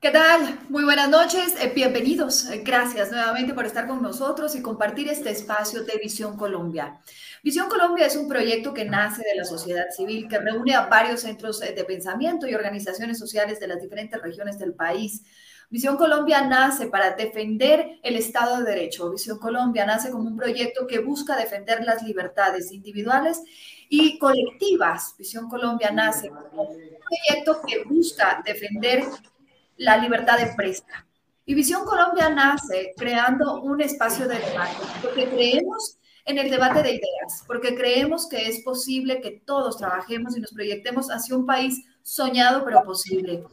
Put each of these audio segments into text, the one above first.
¿Qué tal? Muy buenas noches, eh, bienvenidos. Gracias nuevamente por estar con nosotros y compartir este espacio de Visión Colombia. Visión Colombia es un proyecto que nace de la sociedad civil, que reúne a varios centros eh, de pensamiento y organizaciones sociales de las diferentes regiones del país. Visión Colombia nace para defender el Estado de Derecho. Visión Colombia nace como un proyecto que busca defender las libertades individuales y colectivas. Visión Colombia nace como un proyecto que busca defender la libertad de empresa. Y Visión Colombia nace creando un espacio de debate, porque creemos en el debate de ideas, porque creemos que es posible que todos trabajemos y nos proyectemos hacia un país soñado pero posible.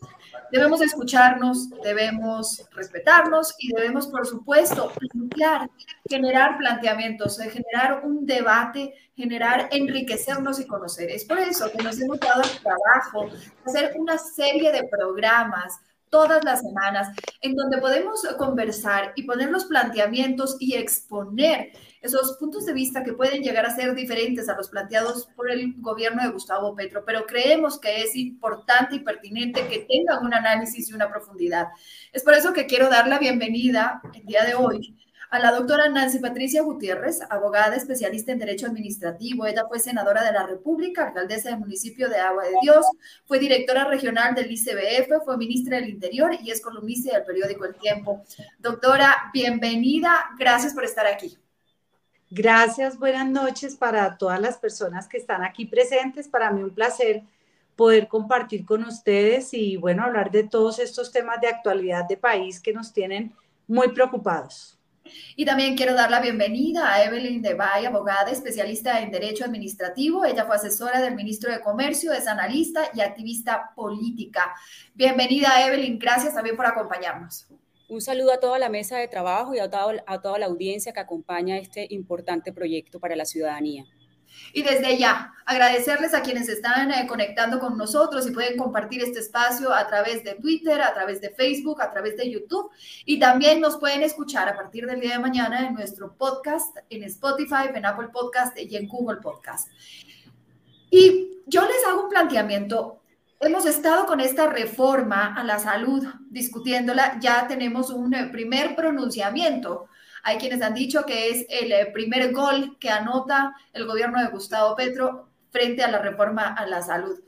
Debemos escucharnos, debemos respetarnos y debemos, por supuesto, plantear, generar planteamientos, generar un debate, generar, enriquecernos y conocer. Es por eso que nos hemos dado el trabajo de hacer una serie de programas todas las semanas, en donde podemos conversar y poner los planteamientos y exponer esos puntos de vista que pueden llegar a ser diferentes a los planteados por el gobierno de Gustavo Petro, pero creemos que es importante y pertinente que tengan un análisis y una profundidad. Es por eso que quiero dar la bienvenida el día de hoy a la doctora Nancy Patricia Gutiérrez, abogada especialista en Derecho Administrativo. Ella fue senadora de la República, alcaldesa del municipio de Agua de Dios, fue directora regional del ICBF, fue ministra del Interior y es columnista del periódico El Tiempo. Doctora, bienvenida. Gracias por estar aquí. Gracias, buenas noches para todas las personas que están aquí presentes. Para mí un placer poder compartir con ustedes y, bueno, hablar de todos estos temas de actualidad de país que nos tienen muy preocupados. Y también quiero dar la bienvenida a Evelyn Debay, abogada especialista en Derecho Administrativo. Ella fue asesora del ministro de Comercio, es analista y activista política. Bienvenida, Evelyn. Gracias también por acompañarnos. Un saludo a toda la mesa de trabajo y a toda, la audiencia que acompaña este importante proyecto para la ciudadanía. Y desde ya, agradecerles a quienes están eh, conectando con nosotros y pueden compartir este espacio a través de Twitter, a través de Facebook, a través de YouTube. Y también nos pueden escuchar a partir del día de mañana en nuestro podcast, en Spotify, en Apple Podcast y en Google Podcast. Y yo les hago un planteamiento. Hemos estado con esta reforma a la salud discutiéndola, ya tenemos un eh, primer pronunciamiento hay quienes han dicho que es el eh, primer gol que anota el gobierno de Gustavo Petro frente a la reforma a la salud.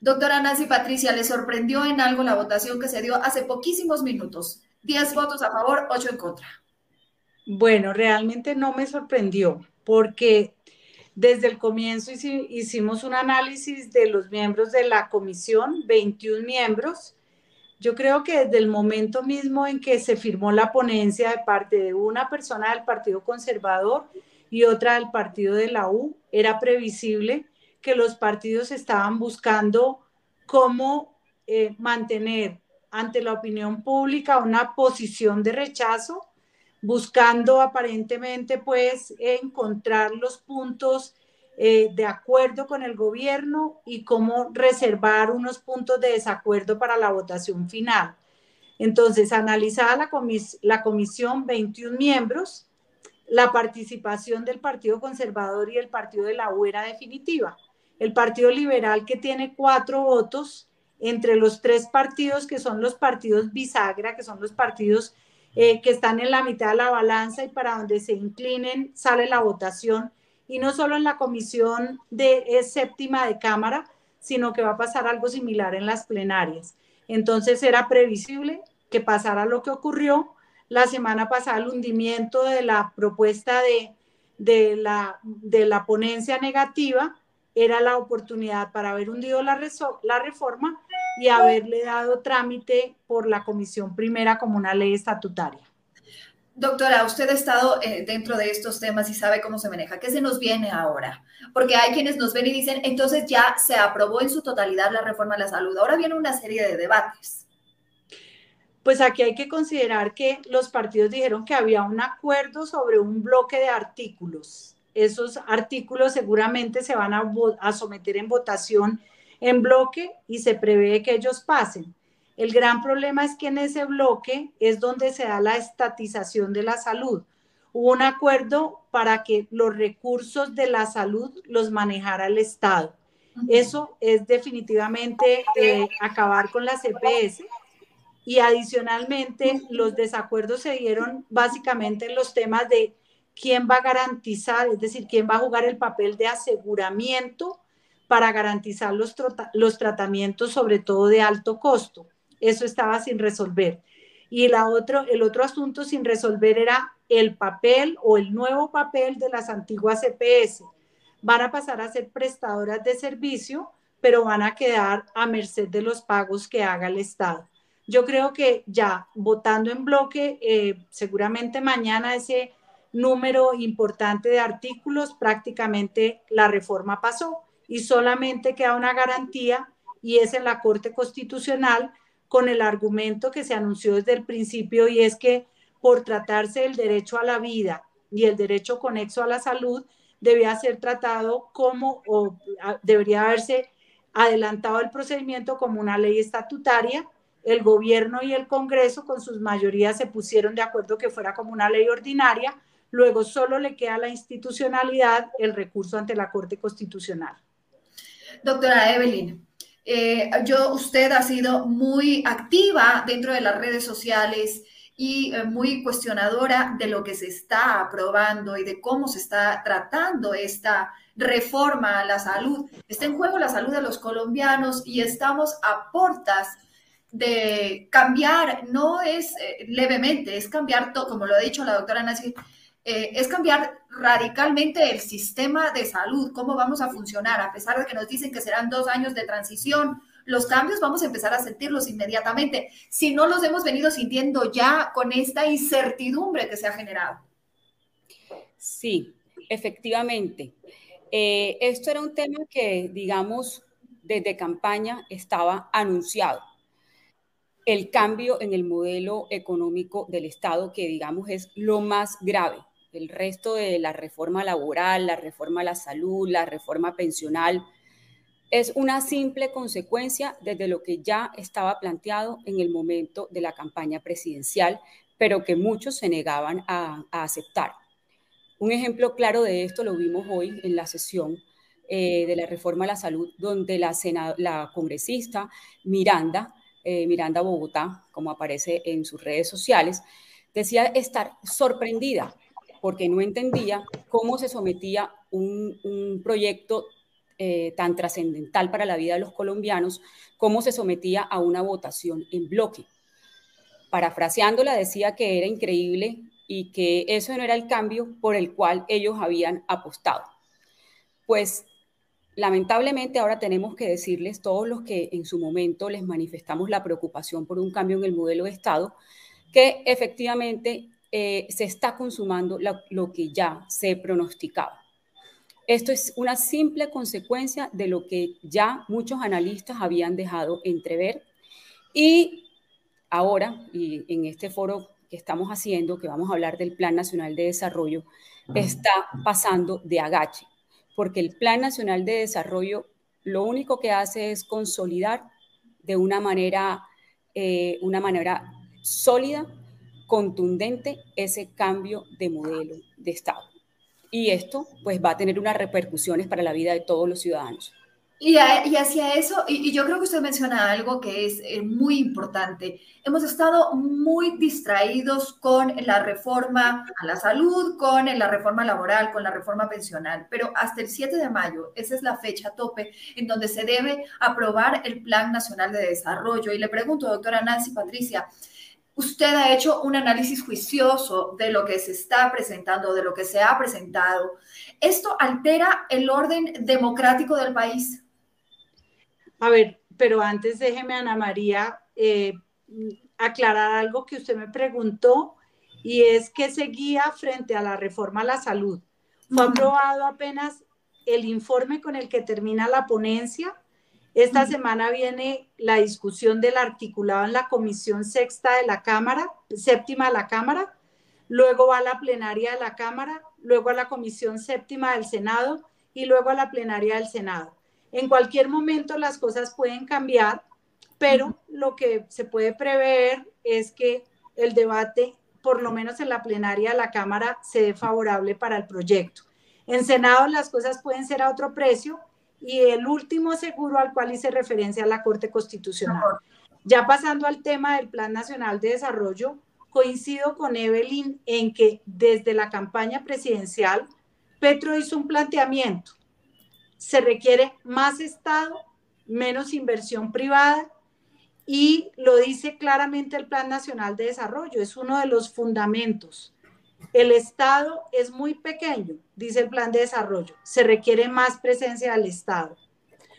Doctora Nancy Patricia, ¿le sorprendió en algo la votación que se dio hace poquísimos minutos? 10 votos a favor, 8 en contra. Bueno, realmente no me sorprendió porque desde el comienzo hicimos un análisis de los miembros de la comisión, 21 miembros, yo creo que desde el momento mismo en que se firmó la ponencia de parte de una persona del Partido Conservador y otra del Partido de la U, era previsible que los partidos estaban buscando cómo eh, mantener ante la opinión pública una posición de rechazo, buscando aparentemente pues encontrar los puntos eh, de acuerdo con el gobierno y cómo reservar unos puntos de desacuerdo para la votación final. Entonces, analizada la, la comisión, 21 miembros, la participación del Partido Conservador y el Partido de la U era definitiva. El Partido Liberal, que tiene cuatro votos, entre los tres partidos que son los partidos bisagra, que son los partidos eh, que están en la mitad de la balanza y para donde se inclinen sale la votación, y no solo en la comisión de séptima de Cámara, sino que va a pasar algo similar en las plenarias. Entonces era previsible que pasara lo que ocurrió la semana pasada, el hundimiento de la propuesta de, de, la, de la ponencia negativa, era la oportunidad para haber hundido la, la reforma y haberle dado trámite por la comisión primera como una ley estatutaria. Doctora, usted ha estado eh, dentro de estos temas y sabe cómo se maneja. ¿Qué se nos viene ahora? Porque hay quienes nos ven y dicen, entonces ya se aprobó en su totalidad la reforma a la salud. Ahora viene una serie de debates. Pues aquí hay que considerar que los partidos dijeron que había un acuerdo sobre un bloque de artículos. Esos artículos seguramente se van a, a someter en votación en bloque y se prevé que ellos pasen. El gran problema es que en ese bloque es donde se da la estatización de la salud. hubo un acuerdo para que los recursos de la salud los manejara el Estado. Eso es definitivamente eh, acabar con la CPS y adicionalmente los desacuerdos se dieron básicamente en los temas de quién va a garantizar, es decir, quién va a jugar el papel de aseguramiento para garantizar los, los tratamientos, sobre todo de alto costo. Eso estaba sin resolver. Y la otro, el otro asunto sin resolver era el papel o el nuevo papel de las antiguas CPS. Van a pasar a ser prestadoras de servicio, pero van a quedar a merced de los pagos que haga el Estado. Yo creo que ya votando en bloque, eh, seguramente mañana ese número importante de artículos, prácticamente la reforma pasó y solamente queda una garantía y es en la Corte Constitucional con el argumento que se anunció desde el principio y es que por tratarse del derecho a la vida y el derecho conexo a la salud, debía ser tratado como o debería haberse adelantado el procedimiento como una ley estatutaria. El gobierno y el Congreso con sus mayorías se pusieron de acuerdo que fuera como una ley ordinaria. Luego solo le queda la institucionalidad, el recurso ante la Corte Constitucional. Doctora Evelyn, eh, yo, usted ha sido muy activa dentro de las redes sociales y eh, muy cuestionadora de lo que se está aprobando y de cómo se está tratando esta reforma a la salud. Está en juego la salud de los colombianos y estamos a portas de cambiar, no es eh, levemente, es cambiar todo, como lo ha dicho la doctora Nancy, eh, es cambiar radicalmente el sistema de salud, cómo vamos a funcionar, a pesar de que nos dicen que serán dos años de transición, los cambios vamos a empezar a sentirlos inmediatamente, si no los hemos venido sintiendo ya con esta incertidumbre que se ha generado. Sí, efectivamente. Eh, esto era un tema que, digamos, desde campaña estaba anunciado. El cambio en el modelo económico del Estado, que digamos es lo más grave. El resto de la reforma laboral, la reforma a la salud, la reforma pensional, es una simple consecuencia desde lo que ya estaba planteado en el momento de la campaña presidencial, pero que muchos se negaban a, aceptar. Un ejemplo claro de esto lo vimos hoy en la sesión eh, de la reforma a la salud, donde la, la congresista Miranda, eh, Miranda Bogotá, como aparece en sus redes sociales, decía estar sorprendida porque no entendía cómo se sometía un, proyecto eh, tan trascendental para la vida de los colombianos, cómo se sometía a una votación en bloque. Parafraseándola, decía que era increíble y que eso no era el cambio por el cual ellos habían apostado. Pues lamentablemente ahora tenemos que decirles, todos los que en su momento les manifestamos la preocupación por un cambio en el modelo de Estado, que efectivamente eh, se está consumando lo que ya se pronosticaba. Esto es una simple consecuencia de lo que ya muchos analistas habían dejado entrever y ahora, y en este foro que estamos haciendo, que vamos a hablar del Plan Nacional de Desarrollo, está pasando de agache, porque el Plan Nacional de Desarrollo lo único que hace es consolidar de una manera, eh, una manera sólida, contundente, ese cambio de modelo de Estado y esto pues va a tener unas repercusiones para la vida de todos los ciudadanos. Y, hacia eso, y, yo creo que usted menciona algo que es eh, muy importante. Hemos estado muy distraídos con la reforma a la salud, con la reforma laboral, con la reforma pensional, pero hasta el 7 de mayo, esa es la fecha tope en donde se debe aprobar el Plan Nacional de Desarrollo. Y le pregunto, doctora Nancy Patricia, usted ha hecho un análisis juicioso de lo que se está presentando, de lo que se ha presentado. ¿Esto altera el orden democrático del país? A ver, pero antes déjeme, Ana María, eh, aclarar algo que usted me preguntó y es que seguía frente a la reforma a la salud. Fue aprobado apenas el informe con el que termina la ponencia esta semana viene la discusión del articulado en la comisión sexta de la Cámara, séptima de la Cámara, luego va a la plenaria de la Cámara, luego a la comisión séptima del Senado y luego a la plenaria del Senado. En cualquier momento las cosas pueden cambiar, pero lo que se puede prever es que el debate por lo menos en la plenaria de la Cámara, se dé favorable para el proyecto. En Senado las cosas pueden ser a otro precio y el último seguro al cual hice referencia a la Corte Constitucional. Ya pasando al tema del Plan Nacional de Desarrollo, coincido con Evelyn en que desde la campaña presidencial, Petro hizo un planteamiento. Se requiere más Estado, menos inversión privada y lo dice claramente el Plan Nacional de Desarrollo, es uno de los fundamentos. El Estado es muy pequeño, dice el Plan de Desarrollo, se requiere más presencia del Estado.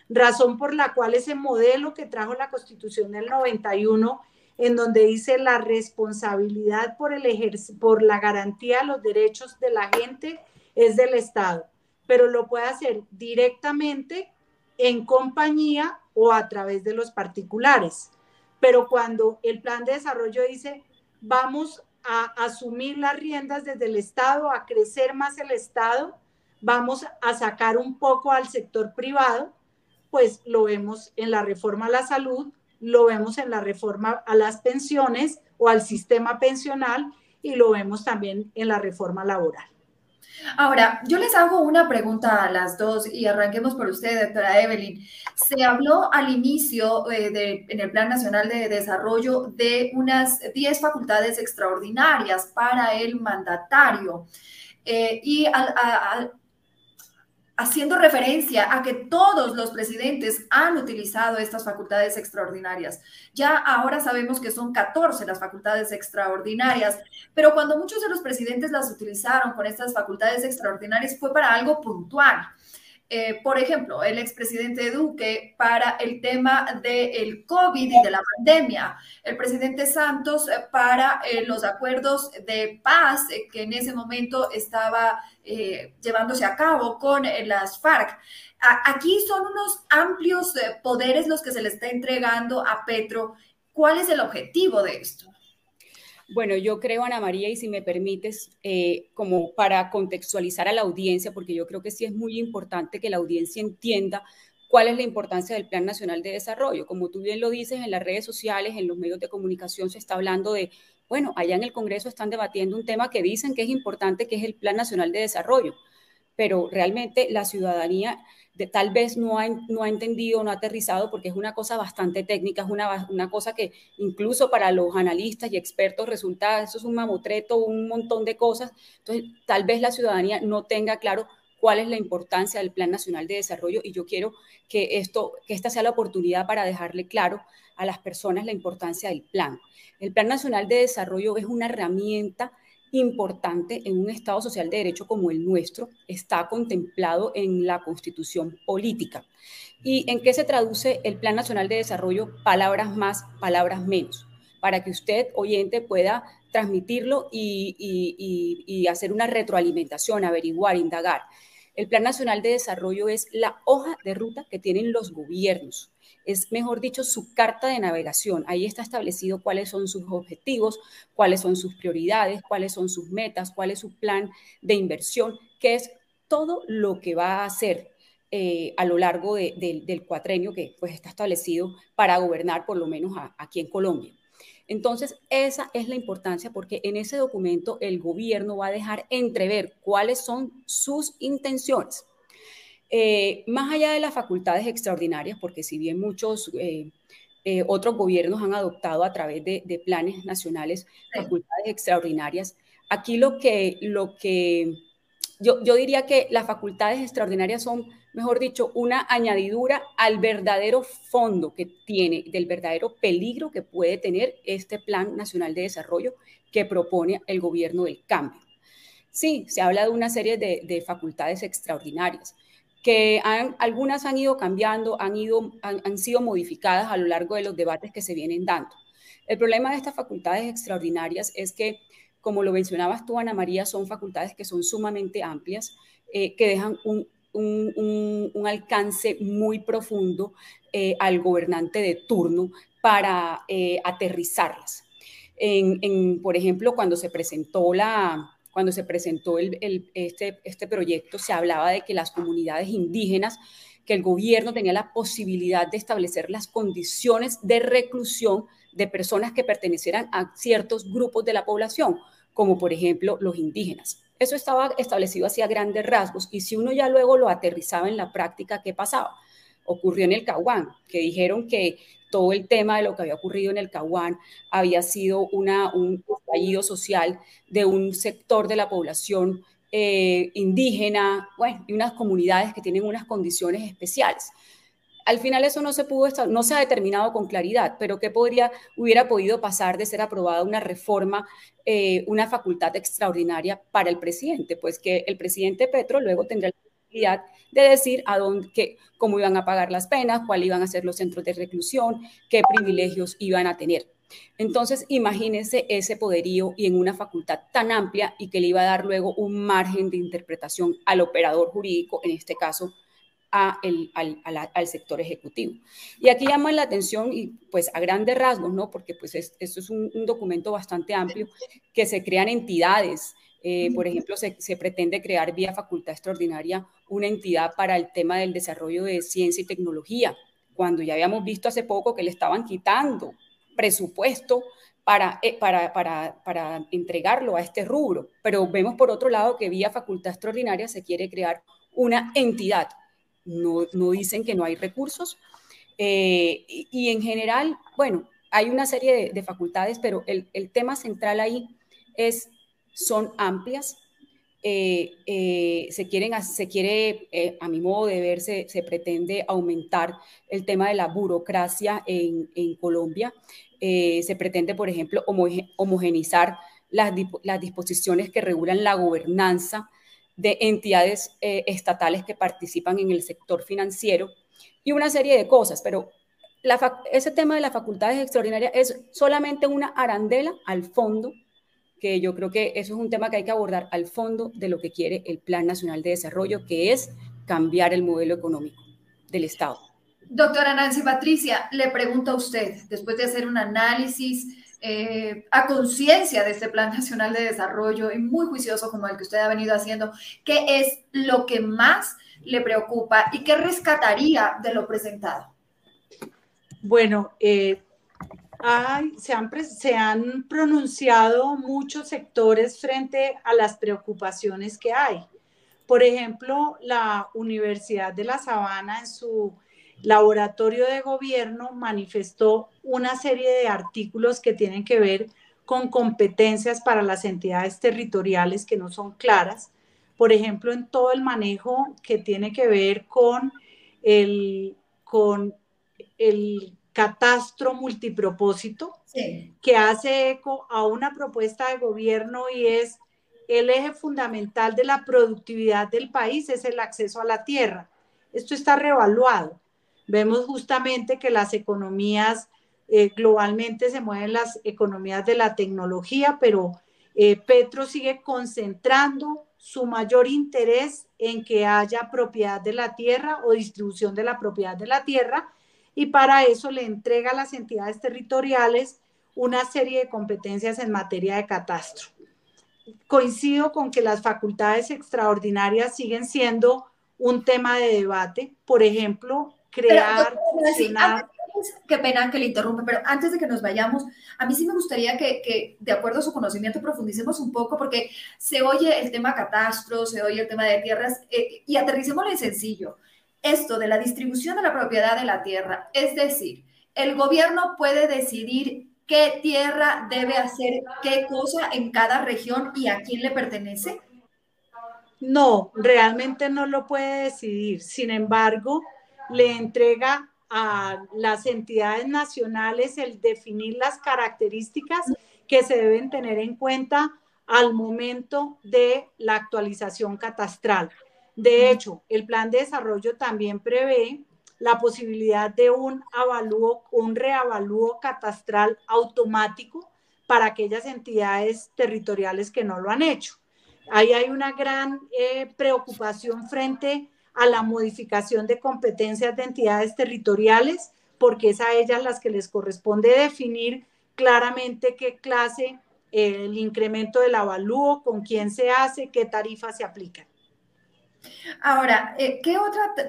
Razón por la cual ese modelo que trajo la Constitución del 91, en donde dice la responsabilidad por, el por la garantía de los derechos de la gente es del Estado, pero lo puede hacer directamente en compañía o a través de los particulares. Pero cuando el plan de desarrollo dice, vamos a asumir las riendas desde el Estado, a crecer más el Estado, vamos a sacar un poco al sector privado, pues lo vemos en la reforma a la salud, lo vemos en la reforma a las pensiones o al sistema pensional y lo vemos también en la reforma laboral. Ahora, yo les hago una pregunta a las dos y arranquemos por usted, doctora Evelyn. Se habló al inicio eh, en el Plan Nacional de Desarrollo de unas 10 facultades extraordinarias para el mandatario. Eh, y al, haciendo referencia a que todos los presidentes han utilizado estas facultades extraordinarias. Ya ahora sabemos que son 14 las facultades extraordinarias, pero cuando muchos de los presidentes las utilizaron con estas facultades extraordinarias fue para algo puntual. Eh, por ejemplo, el expresidente Duque para el tema del COVID y de la pandemia, el presidente Santos eh, para eh, los acuerdos de paz que en ese momento estaba llevándose a cabo con las FARC. aquí son unos amplios poderes los que se le está entregando a Petro. ¿Cuál es el objetivo de esto? Bueno, yo creo, Ana María, y si me permites, eh, como para contextualizar a la audiencia, porque yo creo que sí es muy importante que la audiencia entienda cuál es la importancia del Plan Nacional de Desarrollo. Como tú bien lo dices, en las redes sociales, en los medios de comunicación se está hablando de, bueno, allá en el Congreso están debatiendo un tema que dicen que es importante, que es el Plan Nacional de Desarrollo, pero realmente la ciudadanía tal vez no ha, no ha entendido, no ha aterrizado, porque es una cosa bastante técnica, es una, una cosa que incluso para los analistas y expertos resulta, eso es un mamotreto, un montón de cosas. Entonces, tal vez la ciudadanía no tenga claro cuál es la importancia del Plan Nacional de Desarrollo y yo quiero que, esto, que esta sea la oportunidad para dejarle claro a las personas la importancia del plan. El Plan Nacional de Desarrollo es una herramienta importante en un Estado social de derecho como el nuestro, está contemplado en la constitución política. ¿Y en qué se traduce el Plan Nacional de Desarrollo? Palabras más, palabras menos, para que usted, oyente, pueda transmitirlo y, y hacer una retroalimentación, averiguar, indagar. El Plan Nacional de Desarrollo es la hoja de ruta que tienen los gobiernos es, mejor dicho, su carta de navegación. Ahí está establecido cuáles son sus objetivos, cuáles son sus prioridades, cuáles son sus metas, cuál es su plan de inversión, que es todo lo que va a hacer eh, a lo largo del cuatrenio que pues, está establecido para gobernar, por lo menos aquí en Colombia. Entonces, esa es la importancia porque en ese documento el gobierno va a dejar entrever cuáles son sus intenciones. Eh, más allá de las facultades extraordinarias, porque si bien muchos eh, eh, otros gobiernos han adoptado a través de, planes nacionales facultades extraordinarias, aquí lo que, lo que yo, yo diría que las facultades extraordinarias son, mejor dicho, una añadidura al verdadero fondo que tiene, del verdadero peligro que puede tener este Plan Nacional de Desarrollo que propone el gobierno del cambio. Sí, se habla de una serie de, de facultades extraordinarias, que algunas han ido cambiando, han, ido, han, sido modificadas a lo largo de los debates que se vienen dando. El problema de estas facultades extraordinarias es que, como lo mencionabas tú, Ana María, son facultades que son sumamente amplias, eh, que dejan un, alcance muy profundo eh, al gobernante de turno para eh, aterrizarlas. por ejemplo, cuando se presentó la, cuando se presentó este, este proyecto, se hablaba de que las comunidades indígenas, que el gobierno tenía la posibilidad de establecer las condiciones de reclusión de personas que pertenecieran a ciertos grupos de la población, como por ejemplo los indígenas. Eso estaba establecido hacia grandes rasgos y si uno ya luego lo aterrizaba en la práctica, ¿qué pasaba? Ocurrió en el Caguán, que dijeron que todo el tema de lo que había ocurrido en el Caguán había sido un estallido social de un sector de la población eh, indígena, bueno, y unas comunidades que tienen unas condiciones especiales. Al final eso no se pudo, no se ha determinado con claridad, pero ¿qué podría, hubiera podido pasar de ser aprobada una reforma, eh, una facultad extraordinaria para el presidente? Pues que el presidente Petro luego tendría la de decir a dónde, cómo iban a pagar las penas, cuáles iban a ser los centros de reclusión, qué privilegios iban a tener. Entonces, imagínense ese poderío y en una facultad tan amplia y que le iba a dar luego un margen de interpretación al operador jurídico, en este caso al, sector ejecutivo. Y aquí llama la atención, y pues a grandes rasgos, ¿no? Porque pues esto es un, documento bastante amplio, que se crean entidades. Eh, por ejemplo, se, se, pretende crear vía facultad extraordinaria una entidad para el tema del desarrollo de ciencia y tecnología, cuando ya habíamos visto hace poco que le estaban quitando presupuesto para, eh, para, para, para, entregarlo a este rubro. Pero vemos por otro lado que vía facultad extraordinaria se quiere crear una entidad no, dicen que no hay recursos. Eh, y, en general, bueno, hay una serie de, facultades, pero el, tema central ahí es, son amplias. Eh, eh, se, quieren, se quiere, a mi modo de ver, se, pretende aumentar el tema de la burocracia en, Colombia. se pretende, por ejemplo, homogenizar las, las disposiciones que regulan la gobernanza de entidades eh, estatales que participan en el sector financiero y una serie de cosas, pero ese tema de las facultades extraordinarias es solamente una arandela al fondo, que yo creo que eso es un tema que hay que abordar al fondo de lo que quiere el Plan Nacional de Desarrollo, que es cambiar el modelo económico del Estado. Doctora Nancy Patricia, le pregunto a usted, después de hacer un análisis eh, a conciencia de este Plan Nacional de Desarrollo y muy juicioso como el que usted ha venido haciendo, ¿qué es lo que más le preocupa y qué rescataría de lo presentado? Bueno, eh, se, han, se han pronunciado muchos sectores frente a las preocupaciones que hay. Por ejemplo, la Universidad de La Sabana en su laboratorio de gobierno manifestó una serie de artículos que tienen que ver con competencias para las entidades territoriales que no son claras. Por ejemplo, en todo el manejo que tiene que ver con el, con el catastro multipropósito, que hace eco a una propuesta de gobierno y es el eje fundamental de la productividad del país, es el acceso a la tierra. Esto está revaluado. Vemos justamente que las economías eh, globalmente se mueven las economías de la tecnología, pero eh, Petro sigue concentrando su mayor interés en que haya propiedad de la tierra o distribución de la propiedad de la tierra y para eso le entrega a las entidades territoriales una serie de competencias en materia de catastro. Coincido con que las facultades extraordinarias siguen siendo un tema de debate. Por ejemplo, crear, Qué pena que le interrumpa, pero antes de que nos vayamos, a mí sí me gustaría que, de acuerdo a su conocimiento, profundicemos un poco, porque se oye el tema catastro, se oye el tema de tierras, eh, y aterricémoslo en sencillo. Esto de la distribución de la propiedad de la tierra, es decir, el gobierno puede decidir qué tierra debe hacer qué cosa en cada región y a quién le pertenece. No, realmente no lo puede decidir. Sin embargo, le entrega a las entidades nacionales el definir las características que se deben tener en cuenta al momento de la actualización catastral. De hecho, el plan de desarrollo también prevé la posibilidad de un avalúo, un reavalúo catastral automático para aquellas entidades territoriales que no lo han hecho. Ahí hay una gran eh, preocupación frente a la modificación de competencias de entidades territoriales, porque es a ellas las que les corresponde definir claramente qué clase, el incremento del avalúo, con quién se hace, qué tarifas se aplican. Ahora, eh, ¿qué,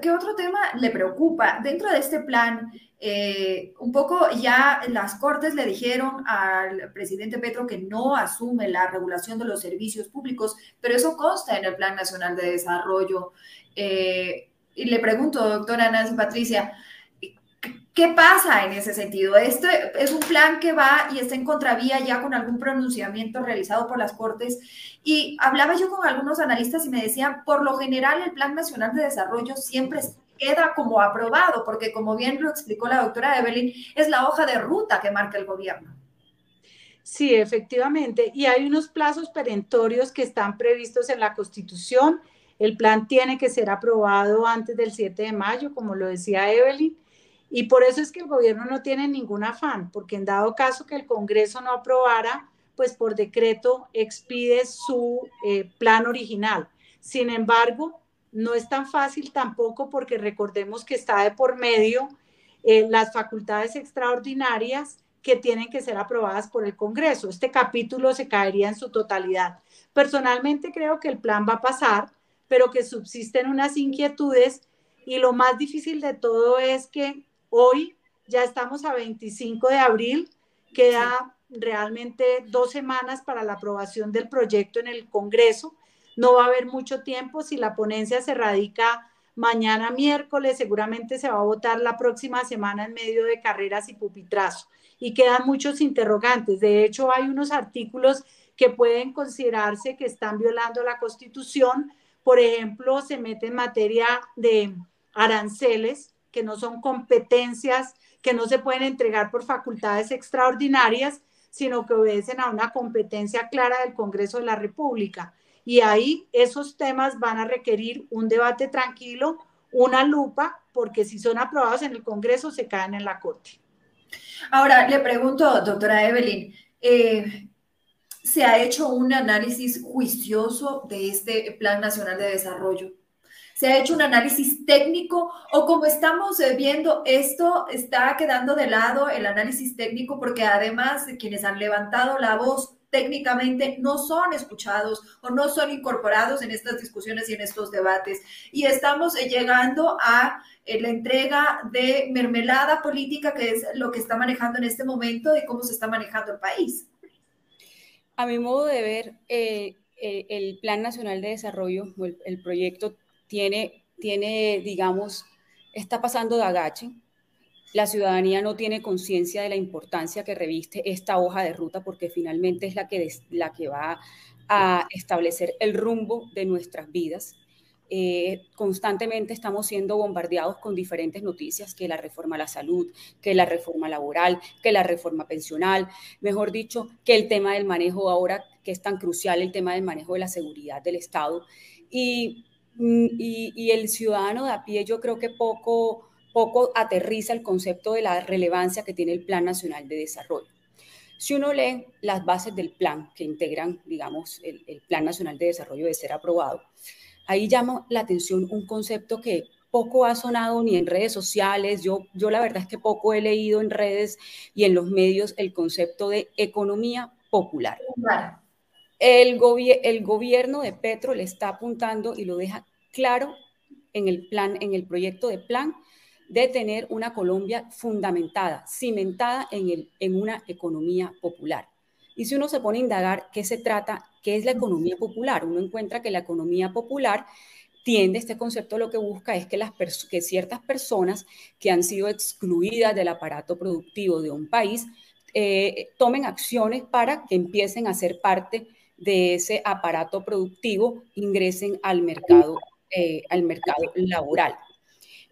¿qué otro tema le preocupa? Dentro de este plan, eh, un poco ya las Cortes le dijeron al presidente Petro que no asume la regulación de los servicios públicos, pero eso consta en el Plan Nacional de Desarrollo. Eh, y le pregunto, doctora Nancy Patricia, ¿Qué pasa en ese sentido? Este es un plan que va y está en contravía ya con algún pronunciamiento realizado por las Cortes. Y hablaba yo con algunos analistas y me decían, por lo general el Plan Nacional de Desarrollo siempre queda como aprobado, porque como bien lo explicó la doctora Evelyn, es la hoja de ruta que marca el gobierno. Sí, efectivamente. Y hay unos plazos perentorios que están previstos en la Constitución. El plan tiene que ser aprobado antes del 7 de mayo, como lo decía Evelyn y por eso es que el gobierno no tiene ningún afán, porque en dado caso que el Congreso no aprobara, pues por decreto expide su eh, plan original. Sin embargo, no es tan fácil tampoco porque recordemos que está de por medio eh, las facultades extraordinarias que tienen que ser aprobadas por el Congreso. Este capítulo se caería en su totalidad. Personalmente creo que el plan va a pasar, pero que subsisten unas inquietudes y lo más difícil de todo es que Hoy ya estamos a 25 de abril, queda realmente dos semanas para la aprobación del proyecto en el Congreso. No va a haber mucho tiempo si la ponencia se radica mañana miércoles, seguramente se va a votar la próxima semana en medio de carreras y pupitrazo. Y quedan muchos interrogantes. De hecho, hay unos artículos que pueden considerarse que están violando la Constitución. Por ejemplo, se mete en materia de aranceles que no son competencias que no se pueden entregar por facultades extraordinarias, sino que obedecen a una competencia clara del Congreso de la República. Y ahí esos temas van a requerir un debate tranquilo, una lupa, porque si son aprobados en el Congreso se caen en la Corte. Ahora, le pregunto, doctora Evelyn, eh, ¿se ha hecho un análisis juicioso de este Plan Nacional de Desarrollo? Se ha hecho un análisis técnico o como estamos eh, viendo, esto está quedando de lado el análisis técnico porque además quienes han levantado la voz técnicamente no son escuchados o no son incorporados en estas discusiones y en estos debates. Y estamos eh, llegando a eh, la entrega de mermelada política, que es lo que está manejando en este momento y cómo se está manejando el país. A mi modo de ver, el Plan Nacional de Desarrollo, el proyecto tiene, tiene, digamos, está pasando de agache. La ciudadanía no tiene conciencia de la importancia que reviste esta hoja de ruta porque finalmente es la que, la que va a establecer el rumbo de nuestras vidas. Eh, constantemente estamos siendo bombardeados con diferentes noticias, que la reforma a la salud, que la reforma laboral, que la reforma pensional, mejor dicho, que el tema del manejo ahora, que es tan crucial, el tema del manejo de la seguridad del Estado. Y Mm, y, el ciudadano de a pie yo creo que poco, poco aterriza el concepto de la relevancia que tiene el Plan Nacional de Desarrollo. Si uno lee las bases del plan que integran, digamos, el, Plan Nacional de Desarrollo de ser aprobado, ahí llama la atención un concepto que poco ha sonado ni en redes sociales. Yo, yo la verdad es que poco he leído en redes y en los medios el concepto de economía popular. El, el gobierno de Petro le está apuntando y lo deja claro en el plan, en el proyecto de plan de tener una Colombia fundamentada, cimentada en, el, en una economía popular. Y si uno se pone a indagar qué se trata, qué es la economía popular, uno encuentra que la economía popular tiende, este concepto lo que busca es que, las que ciertas personas que han sido excluidas del aparato productivo de un país eh, tomen acciones para que empiecen a ser parte de ese aparato productivo, ingresen al mercado eh, al mercado laboral.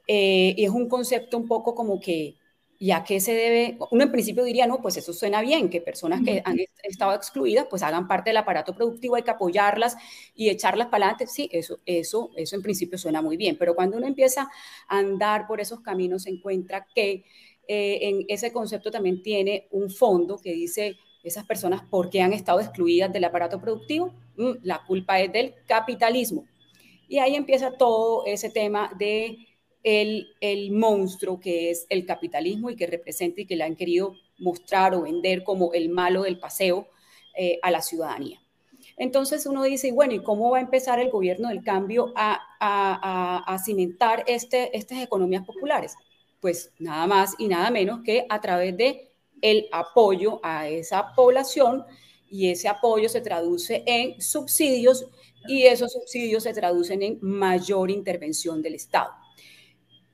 Eh, y es un concepto un poco como que, ya que se debe, uno en principio diría, no, pues eso suena bien, que personas que han estado excluidas, pues hagan parte del aparato productivo, hay que apoyarlas y echarlas para adelante. Sí, eso, eso, eso en principio suena muy bien, pero cuando uno empieza a andar por esos caminos, se encuentra que eh, en ese concepto también tiene un fondo que dice, esas personas, ¿por qué han estado excluidas del aparato productivo? Mm, la culpa es del capitalismo. Y ahí empieza todo ese tema de el, el monstruo que es el capitalismo y que representa y que le han querido mostrar o vender como el malo del paseo eh, a la ciudadanía. Entonces uno dice, bueno, ¿y cómo va a empezar el gobierno del cambio a, a, cimentar este, estas economías populares? Pues nada más y nada menos que a través de el apoyo a esa población y ese apoyo se traduce en subsidios y esos subsidios se traducen en mayor intervención del Estado.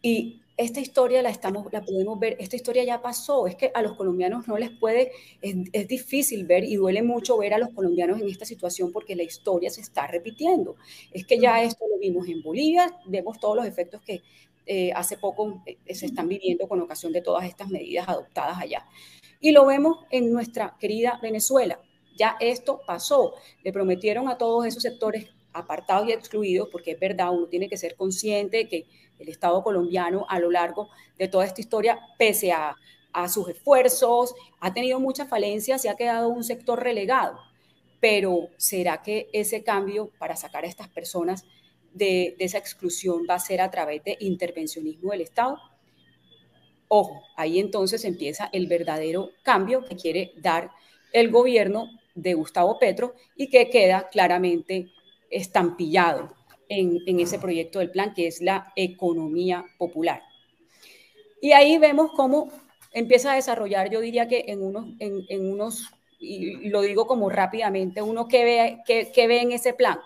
Y esta historia la, estamos, la podemos ver, esta historia ya pasó, es que a los colombianos no les puede, es, difícil ver y duele mucho ver a los colombianos en esta situación porque la historia se está repitiendo. Es que ya esto lo vimos en Bolivia, vemos todos los efectos que eh, hace poco eh, se están viviendo con ocasión de todas estas medidas adoptadas allá. Y lo vemos en nuestra querida Venezuela. Ya esto pasó. Le prometieron a todos esos sectores apartados y excluidos, porque es verdad, uno tiene que ser consciente de que el Estado colombiano a lo largo de toda esta historia, pese a, sus esfuerzos, ha tenido muchas falencias y ha quedado un sector relegado. Pero ¿será que ese cambio para sacar a estas personas de, de esa exclusión va a ser a través de intervencionismo del Estado? Ojo, ahí entonces empieza el verdadero cambio que quiere dar el gobierno de Gustavo Petro y que queda claramente estampillado en, ese proyecto del plan, que es la economía popular. Y ahí vemos cómo empieza a desarrollar, yo diría que en unos, en, unos y lo digo como rápidamente, uno que ve, que, ve en ese plan.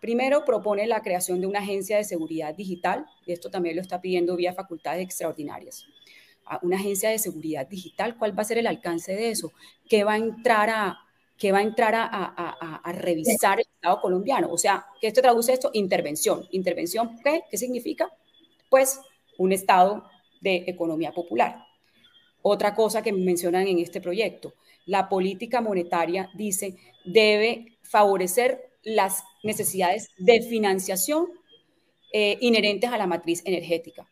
Primero, propone la creación de una agencia de seguridad digital, y esto también lo está pidiendo vía facultades extraordinarias. Una agencia de seguridad digital, ¿cuál va a ser el alcance de eso? ¿Qué va a entrar a, que va a entrar a, revisar el Estado colombiano. O sea, ¿qué esto traduce esto? Intervención. ¿Intervención qué? ¿Qué significa? Pues un Estado de economía popular. Otra cosa que mencionan en este proyecto, la política monetaria dice debe favorecer las necesidades de financiación eh, inherentes a la matriz energética.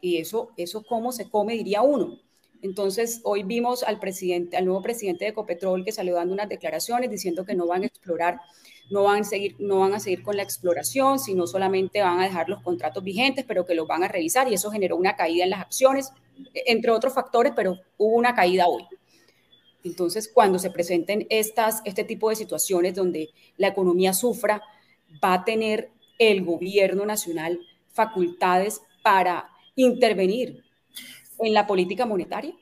Y eso, eso cómo se come, diría uno. Entonces, hoy vimos al presidente, al nuevo presidente de Ecopetrol que salió dando unas declaraciones diciendo que no van a explorar, no van a seguir, no van a seguir con la exploración, sino solamente van a dejar los contratos vigentes, pero que los van a revisar y eso generó una caída en las acciones, entre otros factores, pero hubo una caída hoy. Entonces, cuando se presenten estas, este tipo de situaciones donde la economía sufra, va a tener el gobierno nacional facultades para intervenir en la política monetaria.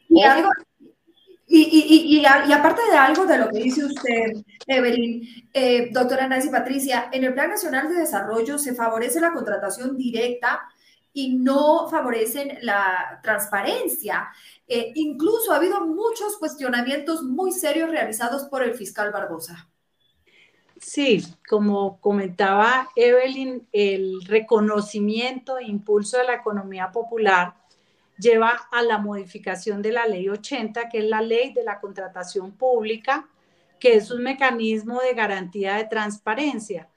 Y, aparte de algo de lo que dice usted, Evelyn, eh, doctora Nancy Patricia, en el Plan Nacional de Desarrollo se favorece la contratación directa y no favorecen la transparencia. Eh, incluso ha habido muchos cuestionamientos muy serios realizados por el fiscal Barbosa. Sí, como comentaba Evelyn, el reconocimiento e impulso de la economía popular lleva a la modificación de la ley 80, que es la ley de la contratación pública, que es un mecanismo de garantía de transparencia,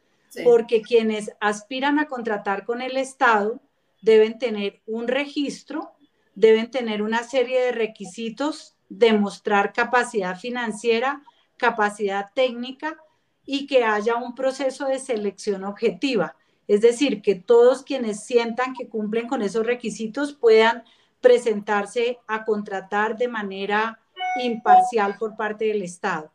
porque quienes aspiran a contratar con el Estado deben tener un registro, deben tener una serie de requisitos, demostrar capacidad financiera, capacidad técnica y que haya un proceso de selección objetiva. Es decir, que todos quienes sientan que cumplen con esos requisitos puedan presentarse a contratar de manera imparcial por parte del Estado.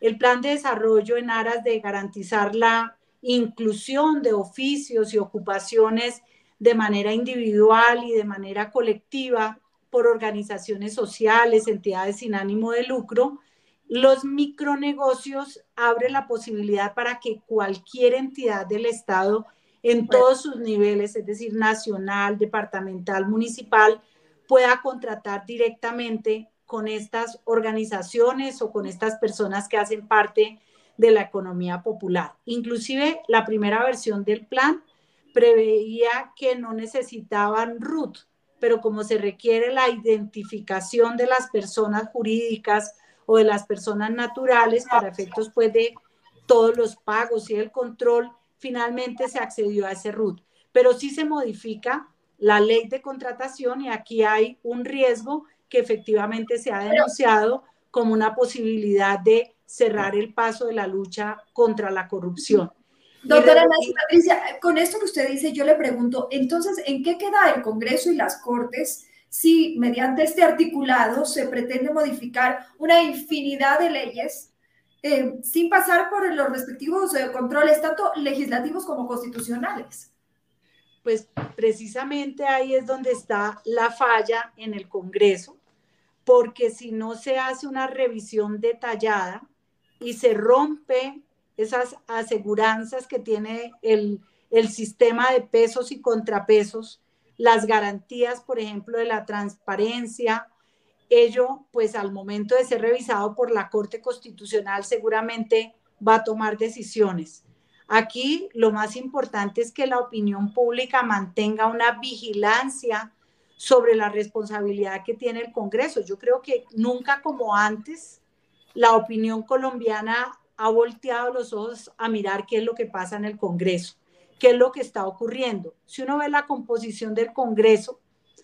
El plan de desarrollo en aras de garantizar la inclusión de oficios y ocupaciones de manera individual y de manera colectiva por organizaciones sociales, entidades sin ánimo de lucro, los micronegocios abre la posibilidad para que cualquier entidad del Estado en todos sus niveles, es decir, nacional, departamental, municipal, pueda contratar directamente con estas organizaciones o con estas personas que hacen parte de la economía popular. Inclusive la primera versión del plan preveía que no necesitaban RUT, pero como se requiere la identificación de las personas jurídicas o de las personas naturales para efectos pues de todos los pagos y el control, finalmente se accedió a ese RUT. Pero sí se modifica la ley de contratación y aquí hay un riesgo que efectivamente se ha denunciado como una posibilidad de cerrar el paso de la lucha contra la corrupción. Doctora Nancy Patricia, con esto que usted dice, yo le pregunto, entonces, ¿en qué queda el Congreso y las Cortes si mediante este articulado se pretende modificar una infinidad de leyes eh, sin pasar por los respectivos eh, controles, tanto legislativos como constitucionales. Pues precisamente ahí es donde está la falla en el Congreso, porque si no se hace una revisión detallada y se rompe esas aseguranzas que tiene el, el sistema de pesos y contrapesos, las garantías, por ejemplo, de la transparencia, ello, pues al momento de ser revisado por la Corte Constitucional, seguramente va a tomar decisiones. Aquí lo más importante es que la opinión pública mantenga una vigilancia sobre la responsabilidad que tiene el Congreso. Yo creo que nunca como antes la opinión colombiana ha volteado los ojos a mirar qué es lo que pasa en el Congreso, qué es lo que está ocurriendo. Si uno ve la composición del Congreso,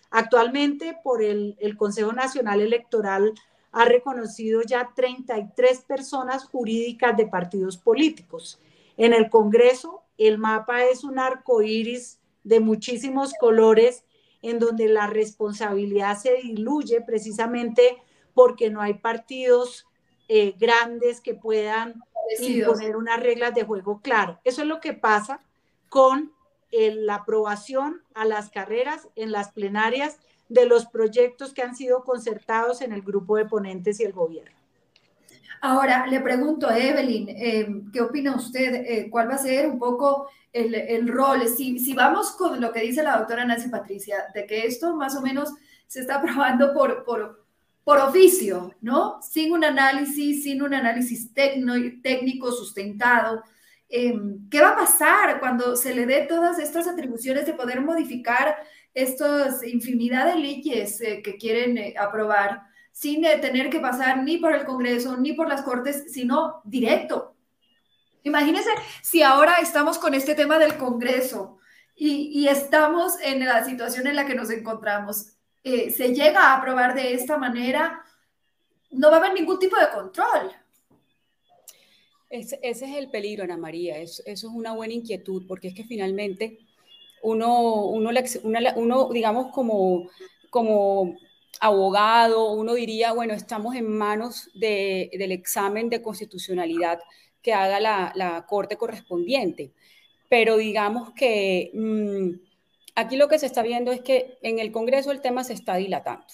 actualmente por el, Consejo Nacional Electoral ha reconocido ya 33 personas jurídicas de partidos políticos. En el Congreso, el mapa es un arco iris de muchísimos colores en donde la responsabilidad se diluye precisamente porque no hay partidos eh, grandes que puedan imponer unas reglas de juego claro. Eso es lo que pasa con la aprobación a las carreras en las plenarias de los proyectos que han sido concertados en el grupo de ponentes y el gobierno. Ahora, le pregunto a Evelyn, eh, ¿qué opina usted? Eh, ¿Cuál va a ser un poco el, el rol? Si, si, vamos con lo que dice la doctora Nancy Patricia, de que esto más o menos se está aprobando por, por, por oficio, ¿no? Sin un análisis, sin un análisis técnico sustentado. Em, ¿Qué va a pasar cuando se le dé todas estas atribuciones de poder modificar estas infinidad de leyes eh, que quieren aprobar sin eh, tener que pasar ni por el Congreso ni por las Cortes, sino directo? Imagínense si ahora estamos con este tema del Congreso y, estamos en la situación en la que nos encontramos. se llega a aprobar de esta manera, no va a haber ningún tipo de control ese es el peligro, Ana María. eso es una buena inquietud, porque es que finalmente uno, uno, uno digamos, como, como abogado, uno diría, bueno, estamos en manos del examen de constitucionalidad que haga la, corte correspondiente. Pero digamos que mm, aquí lo que se está viendo es que en el Congreso el tema se está dilatando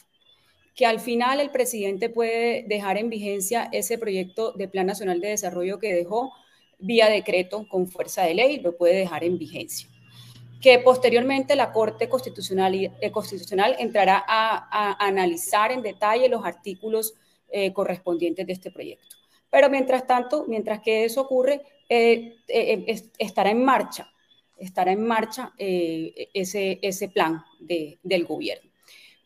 que al final el presidente puede dejar en vigencia ese proyecto de Plan Nacional de Desarrollo que dejó vía decreto con fuerza de ley, lo puede dejar en vigencia. Que posteriormente la Corte Constitucional, eh, Constitucional entrará a, analizar en detalle los artículos eh, correspondientes de este proyecto. Pero mientras tanto, mientras que eso ocurre, eh, estará en marcha, estará en marcha ese, ese plan del gobierno.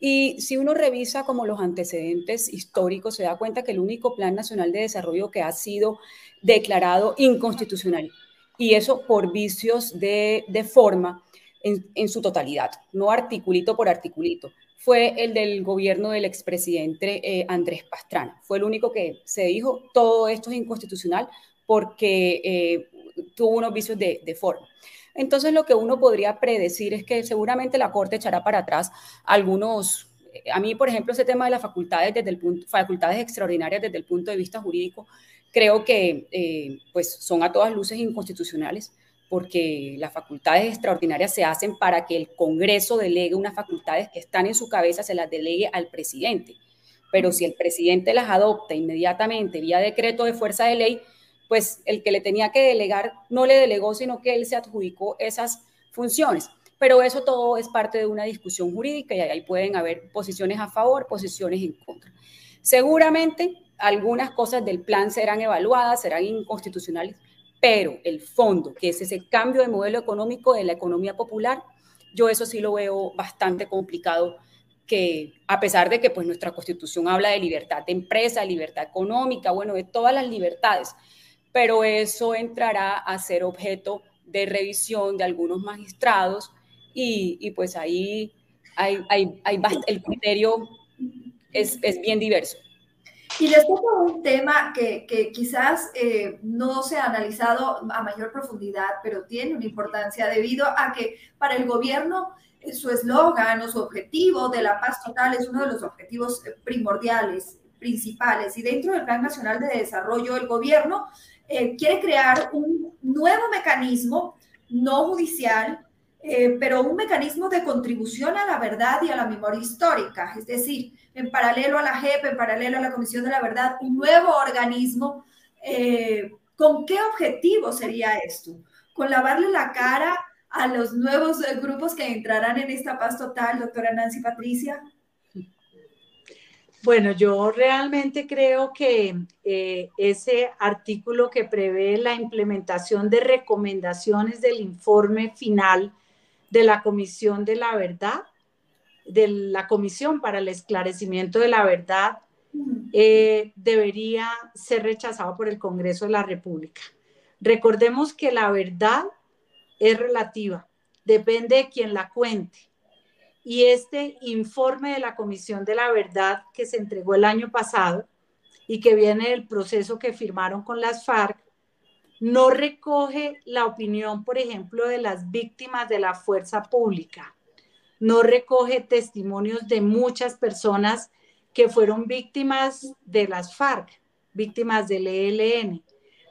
Y si uno revisa como los antecedentes históricos, se da cuenta que el único Plan Nacional de Desarrollo que ha sido declarado inconstitucional, y eso por vicios de, forma en, su totalidad, no articulito por articulito, fue el del gobierno del expresidente eh, Andrés Pastrana. Fue el único que se dijo, todo esto es inconstitucional porque eh, tuvo unos vicios de, de forma. Entonces, lo que uno podría predecir es que seguramente la Corte echará para atrás algunos, a mí, por ejemplo, ese tema de las facultades, desde el punto, facultades extraordinarias desde el punto de vista jurídico, creo que eh, pues son a todas luces inconstitucionales porque las facultades extraordinarias se hacen para que el Congreso delegue unas facultades que están en su cabeza, se las delegue al presidente. Pero si el presidente las adopta inmediatamente vía decreto de fuerza de ley, pues el que le tenía que delegar no le delegó, sino que él se adjudicó esas funciones. Pero eso todo es parte de una discusión jurídica y ahí pueden haber posiciones a favor, posiciones en contra. Seguramente algunas cosas del plan serán evaluadas, serán inconstitucionales, pero el fondo, que es ese cambio de modelo económico de la economía popular, yo eso sí lo veo bastante complicado que a pesar de que pues nuestra constitución habla de libertad de empresa, libertad económica, bueno, de todas las libertades, pero eso entrará a ser objeto de revisión de algunos magistrados y, pues ahí hay, el criterio es, bien diverso. Y les un tema que, que quizás eh, no se ha analizado a mayor profundidad, pero tiene una importancia debido a que para el gobierno eh, su eslogan o su objetivo de la paz total es uno de los objetivos eh, primordiales principales. Y dentro del Plan Nacional de Desarrollo, el gobierno eh, quiere crear un nuevo mecanismo no judicial, eh, pero un mecanismo de contribución a la verdad y a la memoria histórica, es decir, en paralelo a la JEP, en paralelo a la Comisión de la Verdad, un nuevo organismo. Eh, ¿Con qué objetivo sería esto? ¿Con lavarle la cara a los nuevos grupos que entrarán en esta paz total, doctora Nancy Patricia? Bueno, yo realmente creo que eh, ese artículo que prevé la implementación de recomendaciones del informe final de la Comisión de la Verdad, de la Comisión para el Esclarecimiento de la Verdad, eh, debería ser rechazado por el Congreso de la República. Recordemos que la verdad es relativa, depende de quien la cuente. Y este informe de la Comisión de la Verdad que se entregó el año pasado y que viene del proceso que firmaron con las FARC, no recoge la opinión, por ejemplo, de las víctimas de la fuerza pública, no recoge testimonios de muchas personas que fueron víctimas de las FARC, víctimas del ELN,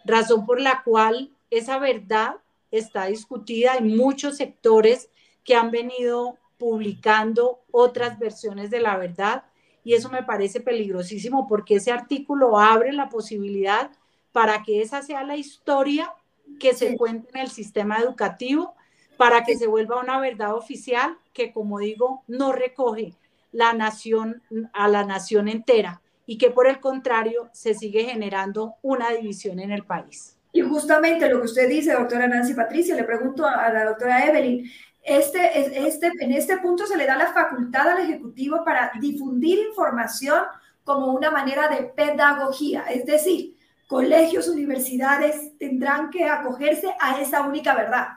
razón por la cual esa verdad está discutida en muchos sectores que han venido publicando otras versiones de la verdad y eso me parece peligrosísimo porque ese artículo abre la posibilidad para que esa sea la historia que se cuente en el sistema educativo, para que se vuelva una verdad oficial que, como digo, no recoge la nación a la nación entera y que por el contrario se sigue generando una división en el país. Y justamente lo que usted dice, doctora Nancy Patricia, le pregunto a la doctora Evelyn, este, este, en este punto se le da la facultad al Ejecutivo para difundir información como una manera de pedagogía, es decir, colegios, universidades tendrán que acogerse a esa única verdad.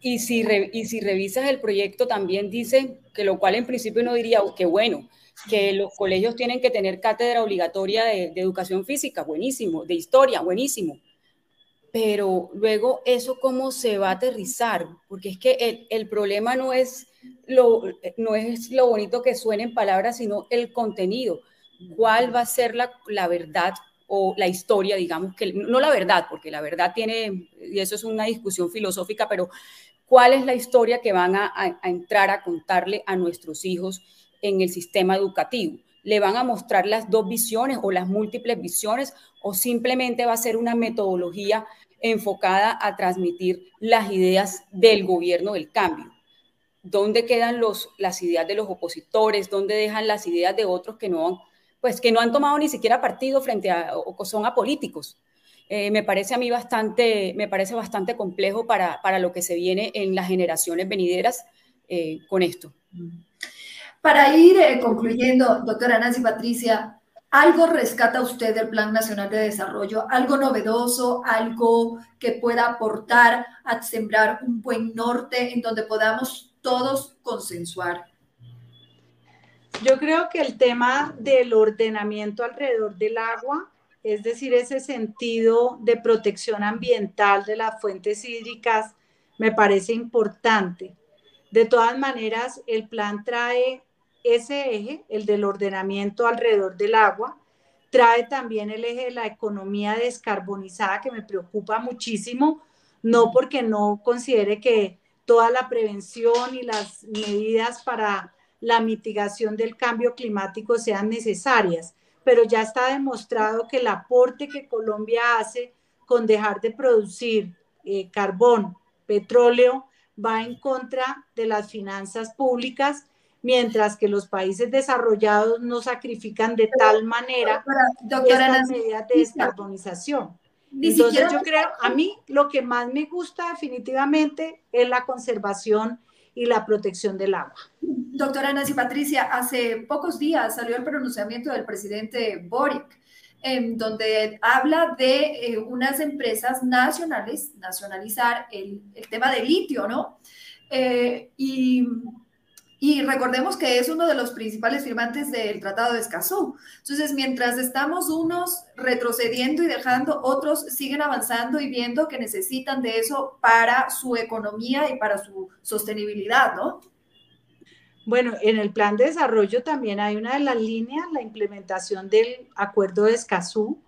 Y si, y si revisas el proyecto también dice que lo cual en principio no diría oh, que bueno, que los colegios tienen que tener cátedra obligatoria de educación física, buenísimo, de historia, buenísimo, pero luego eso cómo se va a aterrizar, porque es que el, problema no es, lo, no es lo bonito que suenen palabras, sino el contenido. ¿Cuál va a ser la, la verdad o la historia, digamos, que no la verdad, porque la verdad tiene, y eso es una discusión filosófica, pero cuál es la historia que van a, entrar a contarle a nuestros hijos en el sistema educativo. ¿Le van a mostrar las dos visiones o las múltiples visiones o simplemente va a ser una metodología enfocada a transmitir las ideas del gobierno del cambio. ¿Dónde quedan las ideas de los opositores? ¿Dónde dejan las ideas de otros que no, pues, que no han tomado ni siquiera partido frente a, o son apolíticos? Eh, me parece a mí bastante, me parece bastante complejo para, para lo que se viene en las generaciones venideras eh, con esto. Para ir eh, concluyendo, doctora Nancy Patricia, ¿Algo rescata usted del Plan Nacional de Desarrollo? ¿Algo novedoso? ¿Algo que pueda aportar a sembrar un buen norte en donde podamos todos consensuar? Yo creo que el tema del ordenamiento alrededor del agua, es decir, ese sentido de protección ambiental de las fuentes hídricas, me parece importante. De todas maneras, el plan trae ese eje, el del ordenamiento alrededor del agua, trae también el eje de la economía descarbonizada que me preocupa muchísimo, no porque no considere que toda la prevención y las medidas para la mitigación del cambio climático sean necesarias, pero ya está demostrado que el aporte que Colombia hace con dejar de producir eh, carbón, petróleo, va en contra de las finanzas públicas mientras que los países desarrollados no sacrifican de tal manera estas medidas de descarbonización. Entonces yo creo, a mí lo que más me gusta definitivamente es la conservación y la protección del agua. Doctora Nancy Patricia, hace pocos días salió el pronunciamiento del presidente Boric, en donde habla de eh, unas empresas nacionales, nacionalizar el, tema del litio, ¿no? Eh, y y recordemos que es uno de los principales firmantes del Tratado de Escazú. Entonces, mientras estamos unos retrocediendo y dejando, otros siguen avanzando y viendo que necesitan de eso para su economía y para su sostenibilidad, ¿no? Bueno, en el plan de desarrollo también hay una de las líneas, la implementación del acuerdo de Escazú,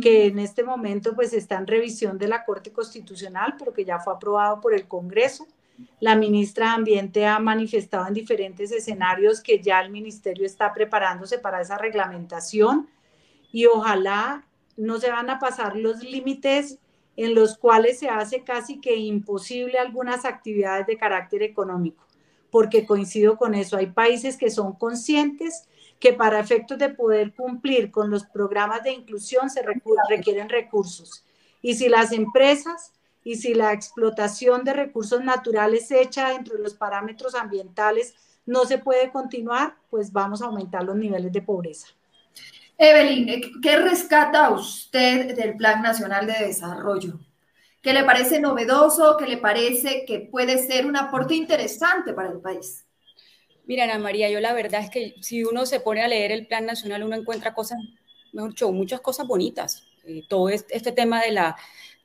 que en este momento pues está en revisión de la Corte Constitucional, pero que ya fue aprobado por el Congreso. La ministra de Ambiente ha manifestado en diferentes escenarios que ya el ministerio está preparándose para esa reglamentación y ojalá no se van a pasar los límites en los cuales se hace casi que imposible algunas actividades de carácter económico, porque coincido con eso, hay países que son conscientes que para efectos de poder cumplir con los programas de inclusión se requieren recursos. Y si las empresas y si la explotación de recursos naturales hecha dentro de los parámetros ambientales no se puede continuar, pues vamos a aumentar los niveles de pobreza. Evelyn, ¿qué rescata usted del Plan Nacional de Desarrollo? ¿Qué le parece novedoso? ¿Qué le parece que puede ser un aporte interesante para el país? Mira, Ana María, yo la verdad es que si uno se pone a leer el Plan Nacional, uno encuentra cosas, mejor dicho, muchas cosas bonitas. Eh, todo este, tema de la,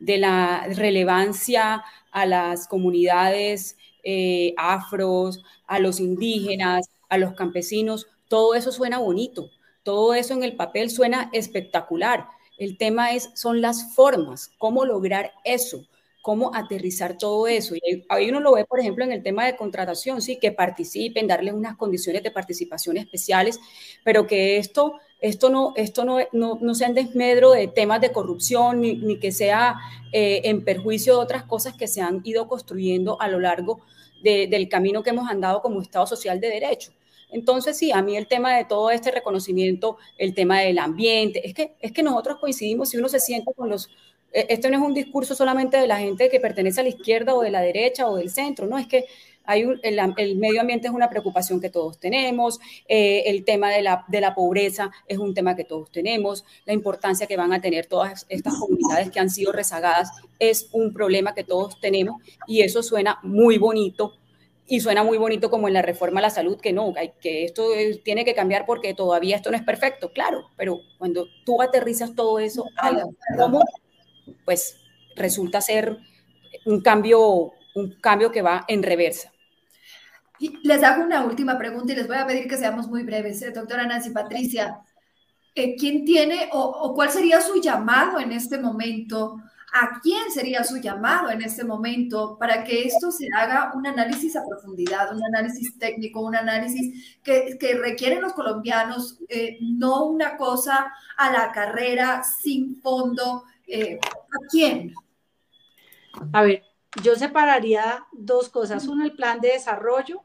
de la relevancia a las comunidades eh, afros, a los indígenas, a los campesinos, todo eso suena bonito, todo eso en el papel suena espectacular. El tema es, son las formas, cómo lograr eso cómo aterrizar todo eso. Y ahí uno lo ve, por ejemplo, en el tema de contratación, sí, que participen, darles unas condiciones de participación especiales, pero que esto, esto, no, esto no, no, sea en desmedro de temas de corrupción, ni, que sea eh, en perjuicio de otras cosas que se han ido construyendo a lo largo del camino que hemos andado como Estado Social de Derecho. Entonces, sí, a mí el tema de todo este reconocimiento, el tema del ambiente, es que, es que nosotros coincidimos, si uno se siente con los e, esto no es un discurso solamente de la gente que pertenece a la izquierda o de la derecha o del centro, no, es que hay el, medio ambiente es una preocupación que todos tenemos, eh, el tema de la, de la pobreza es un tema que todos tenemos, la importancia que van a tener todas estas comunidades que han sido rezagadas es un problema que todos tenemos y eso suena muy bonito y suena muy bonito como en la reforma a la salud, que no, que esto tiene que cambiar porque todavía esto no es perfecto, claro, pero cuando tú aterrizas todo eso, ¿cómo pues resulta ser un cambio, un cambio que va en reversa. Les hago una última pregunta y les voy a pedir que seamos muy breves, ¿eh? doctora Nancy Patricia. Eh, ¿Quién tiene o, cuál sería su llamado en este momento? ¿A quién sería su llamado en este momento para que esto se haga un análisis a profundidad, un análisis técnico, un análisis que, que requieren los colombianos, eh, no una cosa a la carrera sin fondo, eh, ¿A quién? A ver, yo separaría dos cosas. Uno, el plan de desarrollo,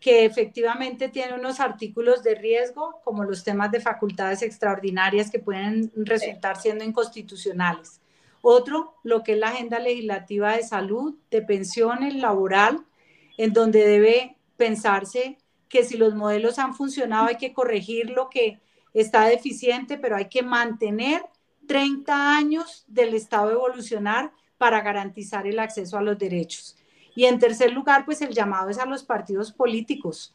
que efectivamente tiene unos artículos de riesgo, como los temas de facultades extraordinarias que pueden resultar siendo inconstitucionales. Otro, lo que es la agenda legislativa de salud, de pensiones, laboral, en donde debe pensarse que si los modelos han funcionado hay que corregir lo que está deficiente, pero hay que mantener 30 años del Estado evolucionar para garantizar el acceso a los derechos. Y en tercer lugar, pues el llamado es a los partidos políticos.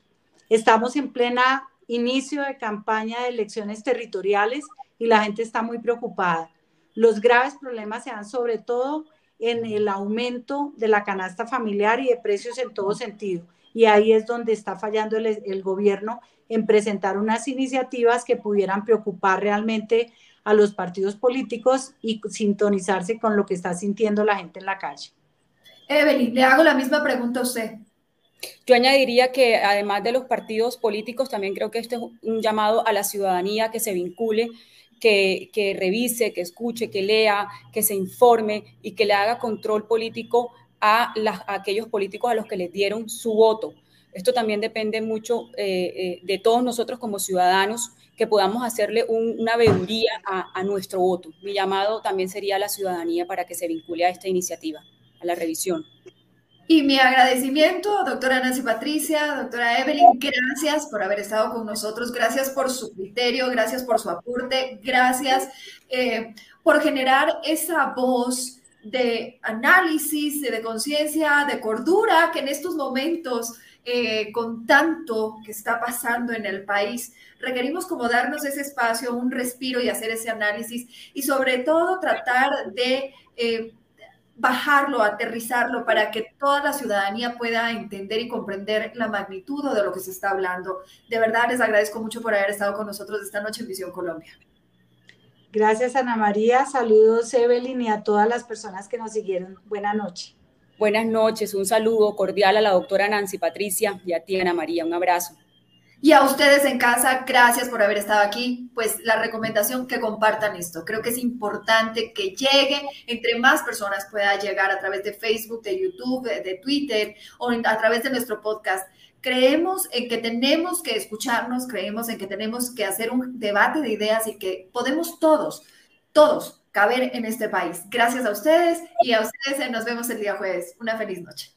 Estamos en plena inicio de campaña de elecciones territoriales y la gente está muy preocupada. Los graves problemas se dan sobre todo en el aumento de la canasta familiar y de precios en todo sentido. Y ahí es donde está fallando el, el gobierno en presentar unas iniciativas que pudieran preocupar realmente a los partidos políticos y sintonizarse con lo que está sintiendo la gente en la calle. Evelyn, le hago la misma pregunta a usted. Yo añadiría que además de los partidos políticos, también creo que este es un llamado a la ciudadanía que se vincule, que, que revise, que escuche, que lea, que se informe y que le haga control político a, aquellos políticos a los que les dieron su voto. Esto también depende mucho eh, eh, de todos nosotros como ciudadanos que podamos hacerle una veeduría a, nuestro voto. Mi llamado también sería a la ciudadanía para que se vincule a esta iniciativa, a la revisión. Y mi agradecimiento, doctora Nancy Patricia, doctora Evelyn, gracias por haber estado con nosotros, gracias por su criterio, gracias por su aporte, gracias eh, por generar esa voz de análisis, de conciencia, de cordura que en estos momentos eh, con tanto que está pasando en el país, requerimos como darnos ese espacio, un respiro y hacer ese análisis y sobre todo tratar de... Eh, bajarlo, aterrizarlo para que toda la ciudadanía pueda entender y comprender la magnitud de lo que se está hablando. De verdad les agradezco mucho por haber estado con nosotros esta noche en Visión Colombia. Gracias Ana María, saludos Evelyn y a todas las personas que nos siguieron. Buenas noches. Buenas noches, un saludo cordial a la doctora Nancy Patricia y a ti Ana María, un abrazo. Y a ustedes en casa, gracias por haber estado aquí. Pues la recomendación que compartan esto. Creo que es importante que llegue, entre más personas pueda llegar a través de Facebook, de YouTube, de, Twitter o a través de nuestro podcast. Creemos en que tenemos que escucharnos, creemos en que tenemos que hacer un debate de ideas y que podemos todos, todos caber en este país. Gracias a ustedes y a ustedes nos vemos el día jueves. Una feliz noche.